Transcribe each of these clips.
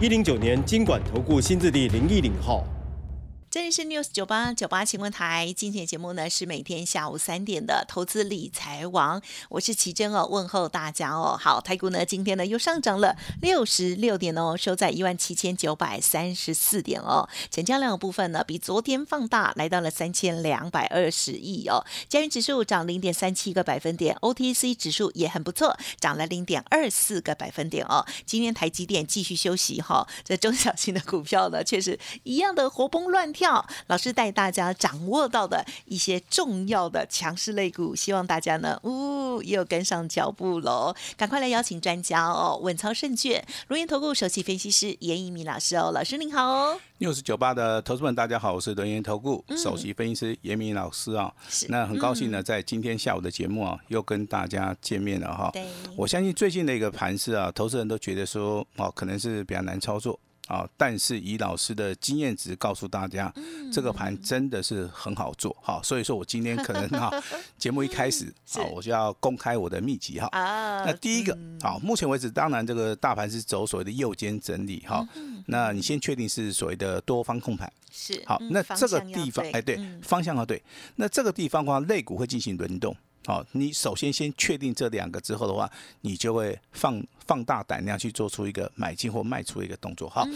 一零九年经管投顾新字第零一零号。这里是 News 九八九八新闻台，今天的节目呢是每天下午三点的投资理财王，我是奇珍哦，问候大家哦。好，台股呢今天呢又上涨了六十六点哦，收在一万七千九百三十四点哦。成交量的部分呢比昨天放大，来到了三千两百二十亿哦。加元指数涨零点三七个百分点，OTC 指数也很不错，涨了零点二四个百分点哦。今天台积电继续休息哈，这中小型的股票呢确实一样的活蹦乱跳。票老师带大家掌握到的一些重要的强势类股，希望大家呢，呜，也有跟上脚步喽！赶快来邀请专家哦，稳操胜券，如岩投顾首席分析师严一鸣老师哦，老师您好哦。六十九八的投资们，大家好，我是轮岩投顾首席分析师严明老师啊。那很高兴呢，在今天下午的节目啊，又跟大家见面了哈。我相信最近的一个盘势啊，投资人都觉得说，哦，可能是比较难操作。啊，但是以老师的经验值告诉大家，这个盘真的是很好做，哈，所以说我今天可能哈，节目一开始啊，我就要公开我的秘籍哈。啊，那第一个，好，目前为止，当然这个大盘是走所谓的右肩整理哈，那你先确定是所谓的多方控盘，是好，那这个地方，哎，对，方向要对，那这个地方的话，肋骨会进行轮动。好，你首先先确定这两个之后的话，你就会放放大胆量去做出一个买进或卖出的一个动作。好，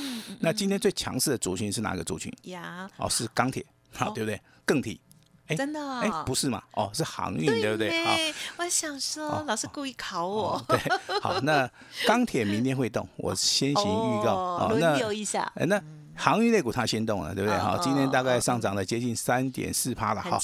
那今天最强势的族群是哪个族群？呀，哦，是钢铁，好，对不对？更体，哎，真的，哎，不是嘛？哦，是航运，对不对？好，我想说，老师故意考我。对，好，那钢铁明天会动，我先行预告，轮流一下。哎，那。航运类股它先动了，对不对？好，今天大概上涨了接近三点四趴了，哈。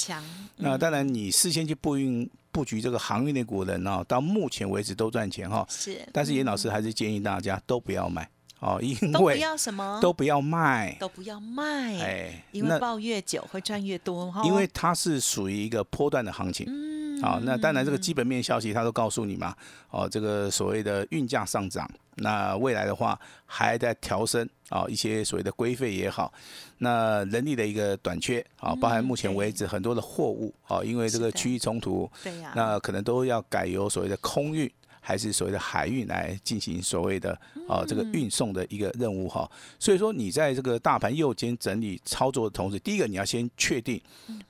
那当然，你事先去布运布局这个航运类股的人哦，到目前为止都赚钱哈。是。但是严老师还是建议大家都不要买哦，因为都不要什么？都不要卖。都不要卖。哎，因为抱越久会赚越多哈。因为它是属于一个波段的行情。嗯。好，那当然这个基本面消息它都告诉你嘛。哦，这个所谓的运价上涨。那未来的话还在调升啊，一些所谓的规费也好，那人力的一个短缺啊，包含目前为止很多的货物啊，因为这个区域冲突，对呀，那可能都要改由所谓的空运还是所谓的海运来进行所谓的啊这个运送的一个任务哈。所以说你在这个大盘右肩整理操作的同时，第一个你要先确定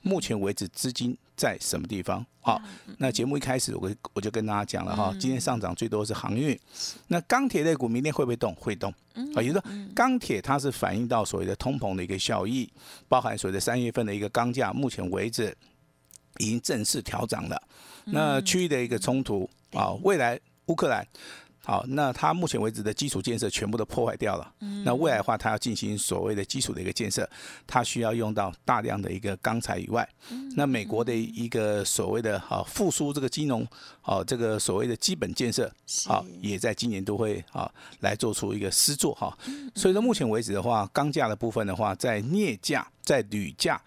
目前为止资金。在什么地方？好，那节目一开始我我就跟大家讲了哈，今天上涨最多是航运，那钢铁类股明天会不会动？会动啊，也就是说钢铁它是反映到所谓的通膨的一个效益，包含所谓的三月份的一个钢价，目前为止已经正式调涨了。那区域的一个冲突啊，未来乌克兰。好，那它目前为止的基础建设全部都破坏掉了。那未来的话，它要进行所谓的基础的一个建设，它需要用到大量的一个钢材以外，那美国的一个所谓的啊复苏这个金融，啊这个所谓的基本建设，啊也在今年都会啊来做出一个施作哈。所以说目前为止的话，钢价的部分的话，在镍价、在铝价、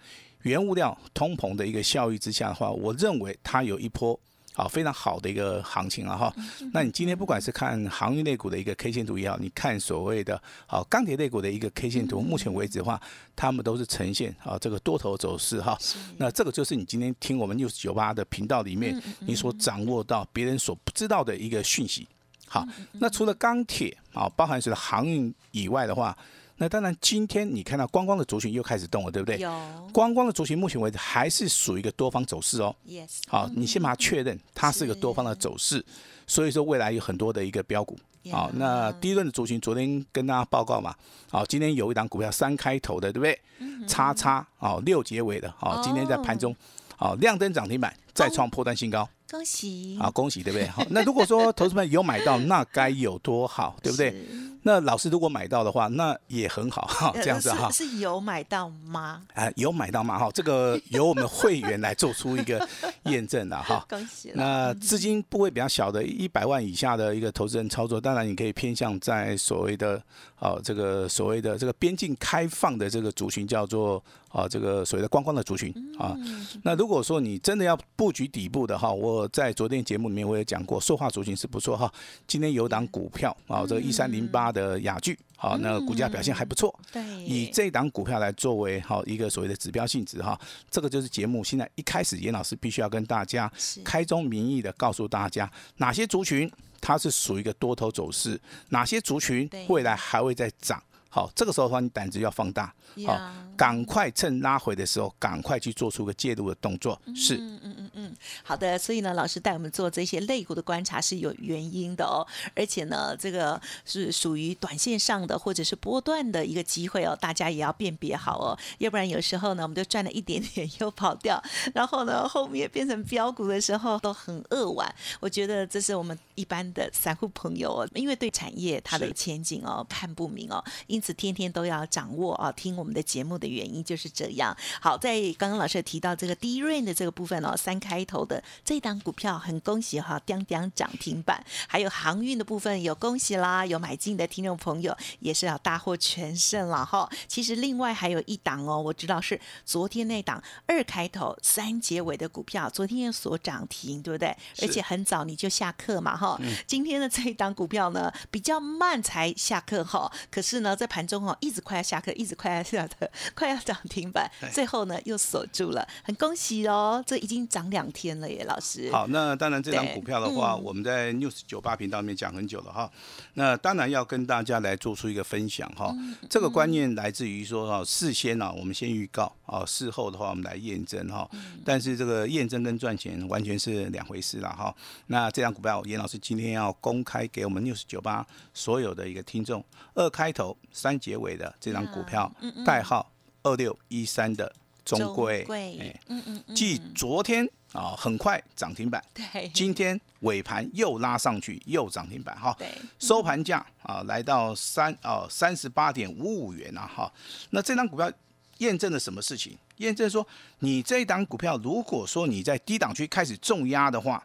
原物料通膨的一个效益之下的话，我认为它有一波。好，非常好的一个行情了哈。那你今天不管是看航运类股的一个 K 线图也好，你看所谓的好钢铁类股的一个 K 线图，目前为止的话，他们都是呈现啊这个多头走势哈。那这个就是你今天听我们 News 九八的频道里面，你所掌握到别人所不知道的一个讯息。好，那除了钢铁啊，包含所的航运以外的话。那当然，今天你看到观光的族群又开始动了，对不对？有。观光的族群目前为止还是属于一个多方走势哦。Yes。好，你先把它确认，它是一个多方的走势，所以说未来有很多的一个标股。好，那第一轮的族群昨天跟大家报告嘛，好，今天有一档股票三开头的，对不对？叉叉，哦，六结尾的，好，今天在盘中，好，亮灯涨停板，再创破断新高。恭喜啊，恭喜，对不对？好，那如果说投资们有买到，那该有多好，对不对？那老师如果买到的话，那也很好哈，呃这样子哈。是是有买到吗？啊，有买到吗？哈，这个由我们会员来做出一个验证的哈。恭喜，那资金部位比较小的，一百万以下的一个投资人操作，当然你可以偏向在所谓的哦这个所谓的这个边境开放的这个族群，叫做啊这个所谓的观光的族群啊。那如果说你真的要布局底部的哈，我在昨天节目里面我也讲过，塑化族群是不错哈。今天有档股票啊，这个一三零八的雅聚，好，那股价表现还不错。对，以这档股票来作为好一个所谓的指标性质哈，这个就是节目现在一开始严老师必须要跟大家开宗明义的告诉大家哪些族群它是属于一个多头走势，哪些族群未来还会再涨。好，这个时候的话，你胆子要放大，好，赶快趁拉回的时候，赶快去做出个介入的动作。是，嗯嗯嗯。嗯好的，所以呢，老师带我们做这些类股的观察是有原因的哦，而且呢，这个是属于短线上的或者是波段的一个机会哦，大家也要辨别好哦，要不然有时候呢，我们就赚了一点点又跑掉，然后呢，后面变成标股的时候都很扼腕。我觉得这是我们一般的散户朋友哦，因为对产业它的前景哦看不明哦，因此天天都要掌握啊，听我们的节目的原因就是这样。好，在刚刚老师有提到这个低润的这个部分哦，三开头的这档股票很恭喜哈，叮叮涨停板，还有航运的部分有恭喜啦，有买进的听众朋友也是要大获全胜了哈。其实另外还有一档哦，我知道是昨天那档二开头三结尾的股票，昨天有所涨停，对不对？而且很早你就下课嘛哈。今天的这一档股票呢比较慢才下课哈，可是呢在盘中哦一直快要下课，一直快要下课，快要涨停板，最后呢又锁住了，很恭喜哦，这已经涨两天了耶，老师。好，那当然这张股票的话，嗯我们在 News 九八频道里面讲很久了哈。那当然要跟大家来做出一个分享哈。嗯这个观念来自于说哈，事先呢、我们先预告啊，事后的话我们来验证哈。嗯但是这个验证跟赚钱完全是两回事了哈。那这张股票，严老师今天要公开给我们 News 九八所有的一个听众，二开头三结尾的这张股票，代号二六一三的中贵，贵哎，嗯嗯嗯，继昨天啊很快涨停板，对，今天尾盘又拉上去，又涨停板哈。对，收盘价啊来到三啊三十八点五五元啊哈。那这张股票验证了什么事情？验证说你这一档股票，如果说你在低档区开始重压的话，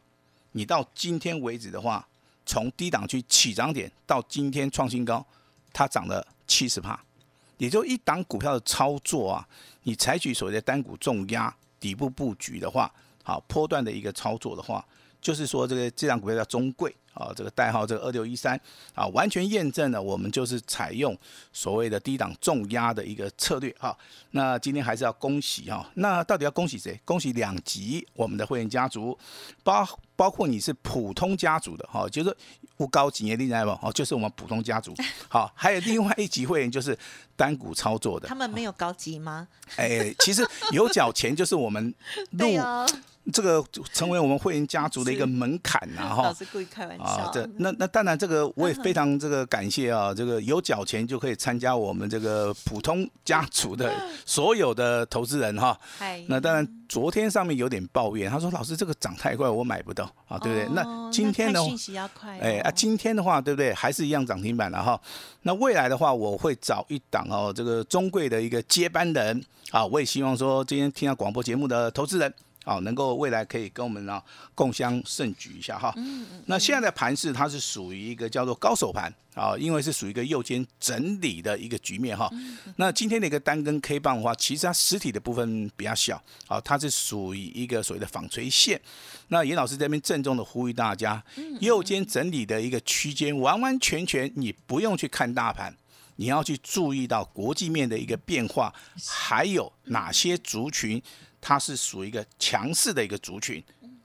你到今天为止的话，从低档区起涨点到今天创新高，它涨了七十帕。也就一档股票的操作啊，你采取所谓的单股重压底部布局的话，好波段的一个操作的话，就是说这个这档股票叫中贵啊，这个代号这个二六一三啊，完全验证了我们就是采用所谓的低档重压的一个策略哈。那今天还是要恭喜哈，那到底要恭喜谁？恭喜两级我们的会员家族，包包括你是普通家族的哈，就是不高级的另外哦，就是我们普通家族。好，还有另外一级会员就是单股操作的他，们没有高级吗？哎，其实有缴钱就是我们 入这个成为我们会员家族的一个门槛呐 哈老。师故意开玩啊笑，，这那那当然，这个我也非常这个感谢啊，这个有缴钱就可以参加我们这个普通家族的 所有的投资人哈。嗨，那当然，昨天上面有点抱怨，他说老师这个涨太快，我买不到啊，对不对？哦那今天呢看？讯息要快哦，哎啊，今天的话，对不对？还是一样涨停板了哈。那未来的话，我会找一档哦，这个中贵的一个接班人啊，我也希望说，今天听到广播节目的投资人啊，能够未来可以跟我们呢共襄盛举一下哈。那现在的盘势它是属于一个叫做高手盘啊，因为是属于一个右肩整理的一个局面哈。那今天的一个单根 K 棒的话，其实它实体的部分比较小啊，它是属于一个所谓的纺锤线。那严老师这边郑重的呼吁大家，右肩整理的一个区间，完完全全你不用去看大盘。你要去注意到国际面的一个变化，还有哪些族群它是属于一个强势的一个族群。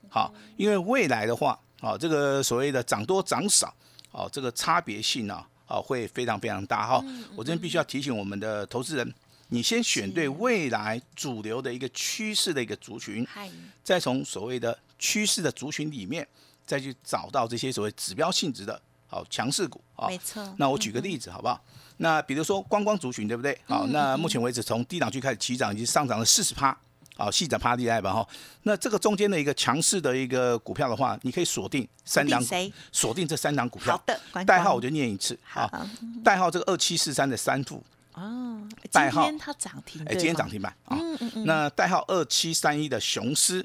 好，因为未来的话，啊，这个所谓的涨多涨少，哦，这个差别性呢，啊，会非常非常大哈。我这边必须要提醒我们的投资人，你先选对未来主流的一个趋势的一个族群，再从所谓的趋势的族群里面，再去找到这些所谓指标性质的好强势股啊。没错。那我举个例子好不好？那比如说观光族群，对不对？好，那目前为止从低档区开始起涨，已经上涨了四十趴。啊，细展趴地带吧哈。那这个中间的一个强势的一个股票的话，你可以锁定三档，谁？锁定这三档股票。好的，代号我就念一次好啊，代号这个二七四三的三副。哦，代号它涨停，哎，今天涨停板啊。那代号二七三一的雄狮，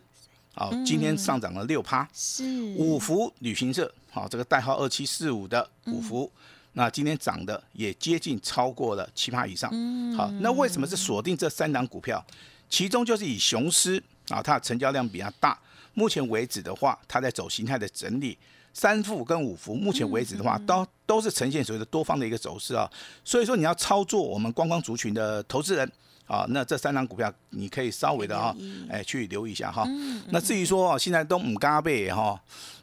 啊，今天上涨了六趴。是五福旅行社，好，这个代号二七四五的五福，那今天涨的也接近超过了七趴以上。好，那为什么是锁定这三档股票？其中就是以雄狮啊，它的成交量比较大，目前为止的话，它在走形态的整理。三副跟五幅，目前为止的话，都都是呈现所谓的多方的一个走势啊。所以说你要操作我们观光族群的投资人啊，那这三张股票你可以稍微的啊，哎去留意一下哈。那至于说现在都唔加倍哈，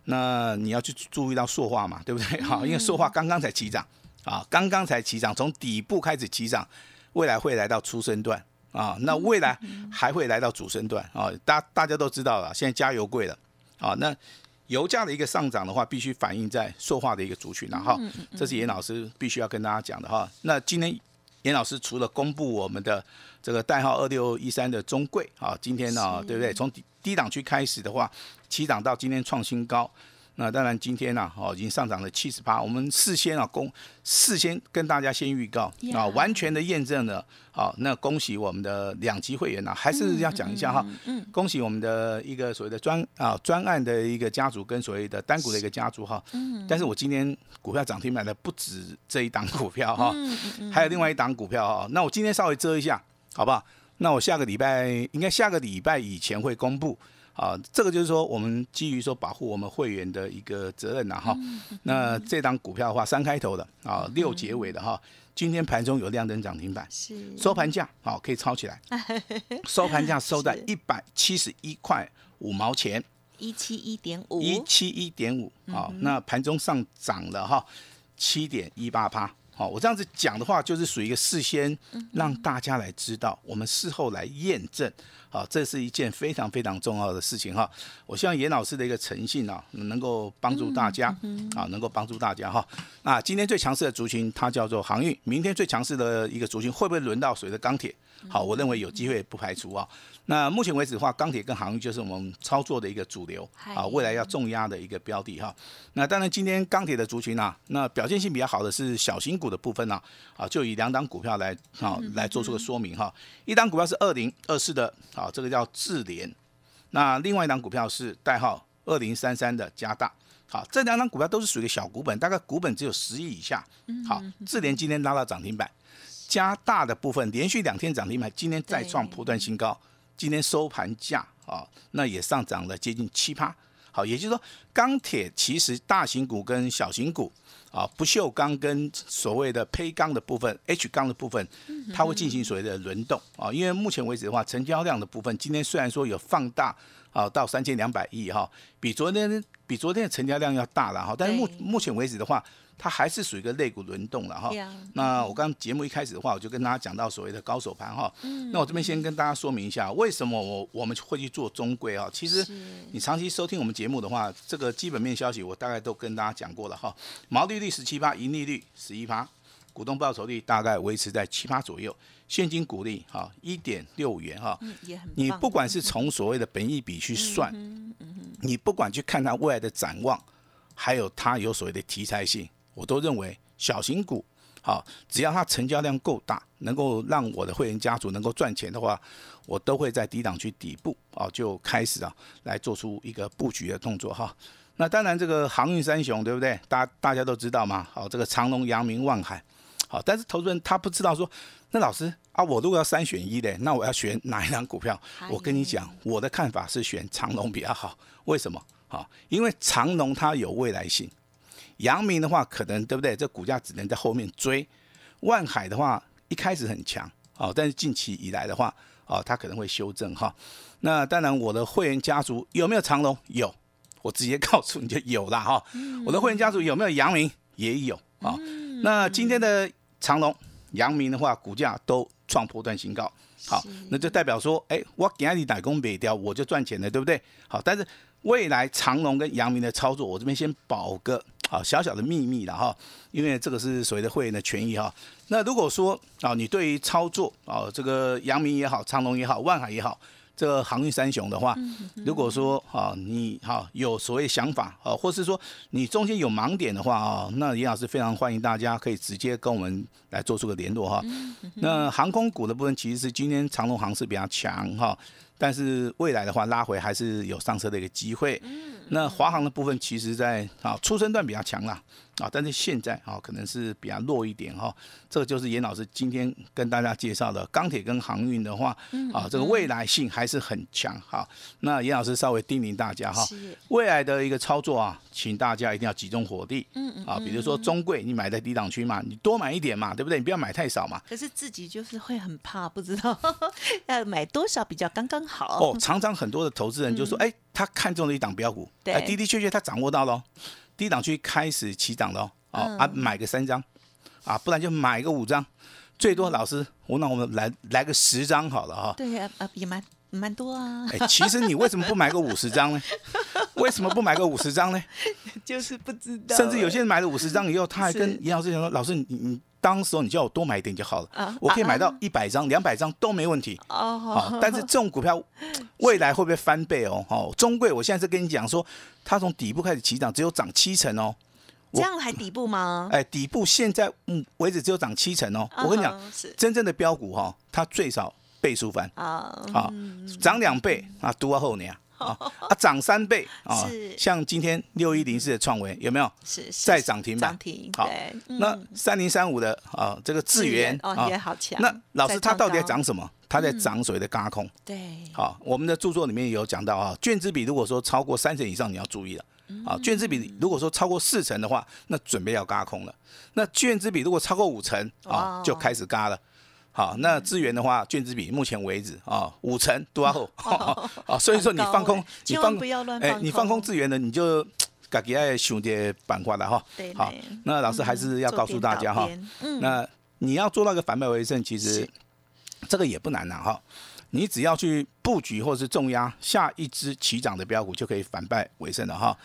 那你要去注意到塑化嘛，对不对？哈，因为塑化刚刚才起涨啊，刚刚才起涨，从底部开始起涨，未来会来到初升段啊，那未来还会来到主升段啊。大大家都知道了，现在加油贵了啊，那。油价的一个上涨的话，必须反映在塑化的一个族群，然后这是严老师必须要跟大家讲的哈。那今天严老师除了公布我们的这个代号二六一三的中贵啊，今天呢，对不对？从低低档区开始的话，起涨到今天创新高。那当然，今天呢，哦，已经上涨了七十八。我们事先啊，公事先跟大家先预告啊，完全的验证了。好，那恭喜我们的两级会员呐，还是要讲一下哈。嗯。恭喜我们的一个所谓的专啊专案的一个家族跟所谓的单股的一个家族哈。嗯。但是我今天股票涨停买的不止这一档股票哈，还有另外一档股票哈。那我今天稍微遮一下，好不好？那我下个礼拜应该下个礼拜以前会公布。啊，这个就是说，我们基于说保护我们会员的一个责任呐，哈。那这张股票的话，三开头的啊，六结尾的哈，今天盘中有亮灯涨停板，是。收盘价好可以抄起来，收盘价收在一百七十一块五毛钱，一七一点五，一七一点五啊，那盘中上涨了哈，七点一八趴。好，我这样子讲的话，就是属于一个事先让大家来知道，我们事后来验证。好，这是一件非常非常重要的事情哈。我希望严老师的一个诚信啊，能够帮助大家啊，能够帮助大家哈。那今天最强势的族群，它叫做航运。明天最强势的一个族群，会不会轮到谁的钢铁？好，我认为有机会，不排除啊。那目前为止的话，钢铁跟航运就是我们操作的一个主流啊，未来要重压的一个标的哈。那当然，今天钢铁的族群啊，那表现性比较好的是小型股的部分呢，啊，就以两档股票来啊来做出个说明哈。一档股票是二零二四的，啊，这个叫智联。那另外一档股票是代号二零三三的加大。好，这两档股票都是属于小股本，大概股本只有十亿以下。好，智联今天拉到涨停板。加大的部分连续两天涨停板，今天再创破断新高，今天收盘价啊，那也上涨了接近七趴。好，也就是说，钢铁其实大型股跟小型股啊，不锈钢跟所谓的胚钢的部分，H 钢的部分，它会进行所谓的轮动啊。因为目前为止的话，成交量的部分今天虽然说有放大啊到三千两百亿哈，比昨天比昨天的成交量要大了哈，但是目目前为止的话。它还是属于一个肋骨轮动了哈。那我刚节目一开始的话，我就跟大家讲到所谓的高手盘哈。那我这边先跟大家说明一下，为什么我我们会去做中规啊？其实你长期收听我们节目的话，这个基本面消息我大概都跟大家讲过了哈。毛利率十七趴，盈利率十一趴，股东报酬率大概维持在七八左右，现金股利哈一点六五元哈。你不管是从所谓的本益比去算，你不管去看它未来的展望，还有它有所谓的题材性。我都认为小型股，好，只要它成交量够大，能够让我的会员家族能够赚钱的话，我都会在低档区底部啊就开始啊来做出一个布局的动作哈。那当然这个航运三雄对不对？大大家都知道嘛。好，这个长隆、阳明、万海，好，但是投资人他不知道说，那老师啊，我如果要三选一的，那我要选哪一张股票？我跟你讲，我的看法是选长隆比较好。为什么？好，因为长隆它有未来性。阳明的话，可能对不对？这股价只能在后面追。万海的话，一开始很强哦，但是近期以来的话，哦，它可能会修正哈。那当然，我的会员家族有没有长隆？有，我直接告诉你就有了哈。我的会员家族有没有阳明？也有啊。那今天的长隆、阳明的话，股价都创破断新高。好，那就代表说，哎，我给你打工北调，我就赚钱了，对不对？好，但是未来长隆跟阳明的操作，我这边先保个。啊，小小的秘密了哈，因为这个是所谓的会员的权益哈。那如果说啊，你对于操作啊，这个阳明也好，长隆也好，万海也好，这个航运三雄的话，嗯如果说啊你哈有所谓想法啊，或是说你中间有盲点的话啊，那严老师非常欢迎大家可以直接跟我们来做出个联络哈。嗯那航空股的部分其实是今天长龙航是比较强哈，但是未来的话拉回还是有上车的一个机会。那华航的部分其实在啊出生段比较强啦啊，但是现在啊可能是比较弱一点哈。这个就是严老师今天跟大家介绍的钢铁跟航运的话啊，这个未来性还是很强哈。那严老师稍微叮咛大家哈，是未来的一个操作啊，请大家一定要集中火力。嗯嗯啊，比如说中贵，你买在低档区嘛，你多买一点嘛，对不对？你不要买太少嘛。可是自己就是会很怕，不知道 要买多少比较刚刚好。哦，常常很多的投资人就说，哎、他看中了一档标股，嗯对哎，的的确确他掌握到了，低档区开始起涨了，哦，嗯啊，买个三张，啊，不然就买个五张，最多老师，我那我们来来个十张好了哈。对啊，啊，也蛮蛮多啊，哎，其实你为什么不买个五十张呢？为什么不买个五十张呢？就是不知道。甚至有些人买了五十张以后，他还跟严老师讲说：“老师，你你当时候你叫我多买一点就好了，啊我可以买到一百张、两百张都没问题。”哦，好，但是这种股票未来会不会翻倍哦？哦，中贵，我现在是跟你讲说，它从底部开始起涨，只有涨七成哦。这样还底部吗？哎，底部现在嗯为止只有涨七成哦。我跟你讲，真正的标股哈、它最少倍数翻啊，啊，涨两倍啊，多到后年啊啊，涨三倍啊，像今天六一零四的创维有没有？是是再涨停板涨停，好那三零三五的啊，这个智源哦也好强。那老师他到底在高涨什么？他在涨所谓的嘎空。对，好，我们的著作里面有讲到啊，卷资比如果说超过三成以上，你要注意了。啊，券资比如果说超过四成的话，那准备要嘎空了。那券资比如果超过五成啊哦，就开始嘎了。好，那资源的话，券资比目前为止啊五成多后 啊，所以说你放空你放千万不要乱哎放，你放空空资源的，你就 自己爱想点板块了哈。对。好，那老师还是要告诉大家哈，嗯，那你要做到一个反败为胜，其实是。这个也不难呐哈。你只要去布局或是重压下一只起涨的标股，就可以反败为胜了哈。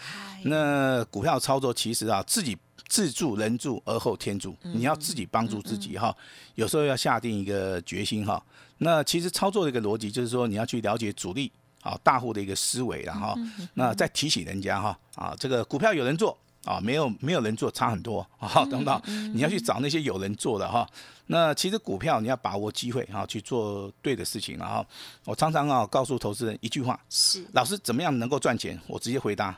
那股票操作其实啊，自己自助人助而后天助，你要自己帮助自己哈。有时候要下定一个决心哈。那其实操作的一个逻辑就是说，你要去了解主力啊大户的一个思维然后，那再提醒人家哈啊，这个股票有人做。啊，没有没有人做差很多啊，懂不懂？你要去找那些有人做的哈。那其实股票你要把握机会哈，去做对的事情然后我常常啊告诉投资人一句话：是老师怎么样能够赚钱？我直接回答，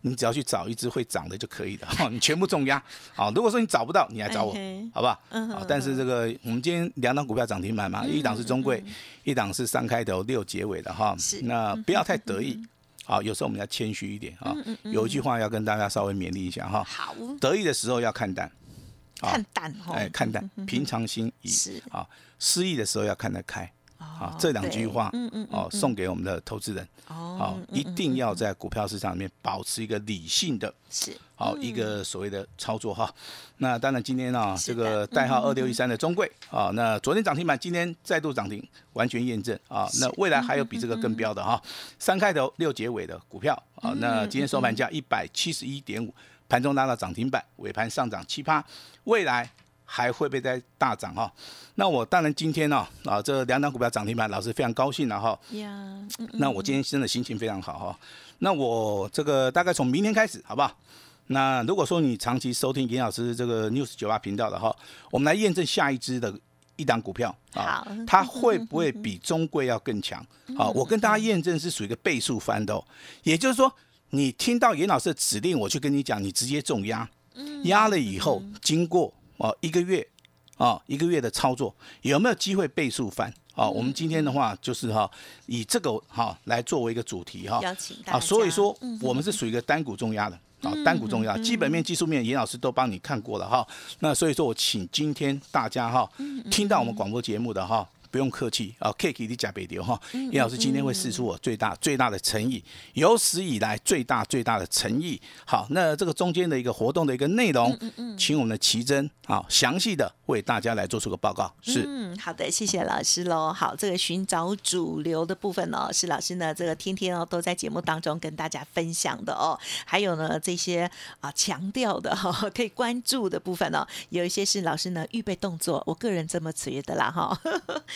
你只要去找一只会涨的就可以了，哈，你全部重压。好，如果说你找不到，你来找我好不好？嗯好，但是这个我们今天两档股票涨停板嘛，一档是中贵，一档是三开头六结尾的哈是。那不要太得意，好，有时候我们要谦虚一点啊。有一句话要跟大家稍微勉励一下哈，好得意的时候要看淡，看淡哦，哎，看淡，平常心怡是啊。失意的时候要看得开。啊哦，这两句话嗯嗯哦，送给我们的投资人。哦好，一定要在股票市场里面保持一个理性的，是好一个所谓的操作哈。那当然今天啊，是的这个代号二六一三的中贵啊，那昨天涨停板，今天再度涨停，完全验证啊。那未来还有比这个更标的哈，三开头六结尾的股票啊，那今天收盘价一百七十一点五，盘中拉到涨停板，尾盘上涨七趴，未来。还会不会再大涨哈？那我当然今天呢啊，这两档股票涨停板，老师非常高兴了哈。那我今天真的心情非常好哈。那我这个大概从明天开始，好不好？那如果说你长期收听严老师这个 News 九八频道的哈，我们来验证下一支的一档股票啊，它会不会比中贵要更强？好，我跟大家验证是属于一个倍数翻的哦，也就是说，你听到严老师的指令，我去跟你讲，你直接重压，压了以后，经过哦一个月啊一个月的操作，有没有机会倍数翻？啊，我们今天的话就是哈，以这个哈来作为一个主题哈，啊，所以说嗯我们是属于一个单股重压的。啊，单股重压，基本面、技术面，严老师都帮你看过了哈。那所以说我请今天大家哈，听到我们广播节目的哈，不用客气啊，K K 的加倍流哈。叶老师今天会试出我最大最大的诚意，有史以来最大最大的诚意。好，那这个中间的一个活动的一个内容，请我们的奇珍啊，详细的为大家来做出个报告。是，嗯，好的，谢谢老师喽。好，这个寻找主流的部分哦，是老师呢这个天天哦都在节目当中跟大家分享的哦。还有呢这些啊强调的哈、可以关注的部分哦，有一些是老师呢预备动作，我个人这么觉得啦哈。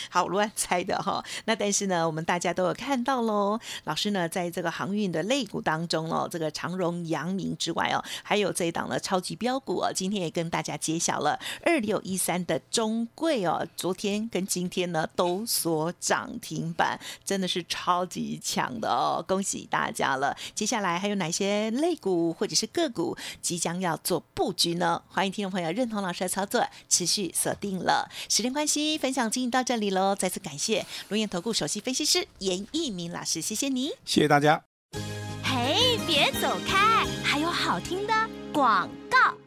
好乱猜的哈。那但是呢，我们大家都有看到喽。老师呢，在这个航运的类股当中哦，这个长荣、阳明之外哦，还有这一档的超级标股哦，今天也跟大家揭晓了二六一三的中贵哦，昨天跟今天呢都锁涨停板，真的是超级强的哦，恭喜大家了。接下来还有哪些类股或者是个股即将要做布局呢？欢迎听众朋友认同老师的操作，持续锁定了。时间关系，分享进行到这里喽，再次感谢龙岩投顾首席分析师严一鸣老师，谢谢你。谢谢大家。嘿，别走开，还有好听的广告。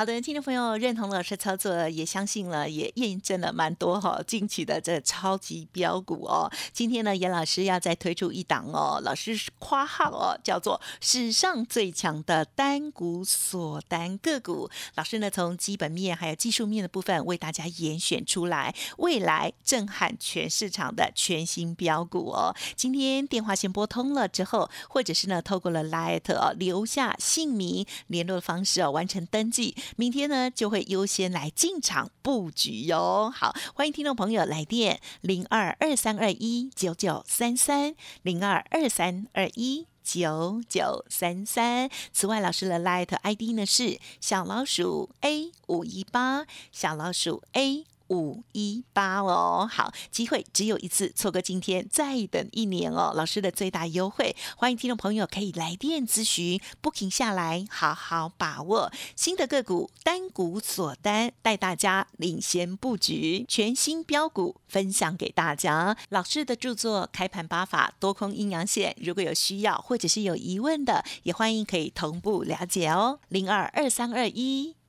好的，听众朋友认同老师操作，也相信了，也验证了蛮多哈近期的这超级标股哦。今天呢，严老师要再推出一档哦，老师夸号哦，叫做史上最强的单股锁单个股。老师呢，从基本面还有技术面的部分为大家严选出来，未来震撼全市场的全新标股哦。今天电话先拨通了之后，或者是呢，透过了 Light 哦，留下姓名、联络方式哦，完成登记。明天呢，就会优先来进场布局哟。好，欢迎听众朋友来电零二二三二一九九三三零二二三二一九九三三。此外，老师的 Light ID 呢是小老鼠 A 五一八，小老鼠 A。五一八哦，好，机会只有一次，错过今天再等一年哦。老师的最大优惠，欢迎听众朋友可以来电咨询，不停下来，好好把握新的个股单股锁单，带大家领先布局全新标股，分享给大家。老师的著作《开盘八法多空阴阳线》，如果有需要或者是有疑问的，也欢迎可以同步了解哦，零二二三二一。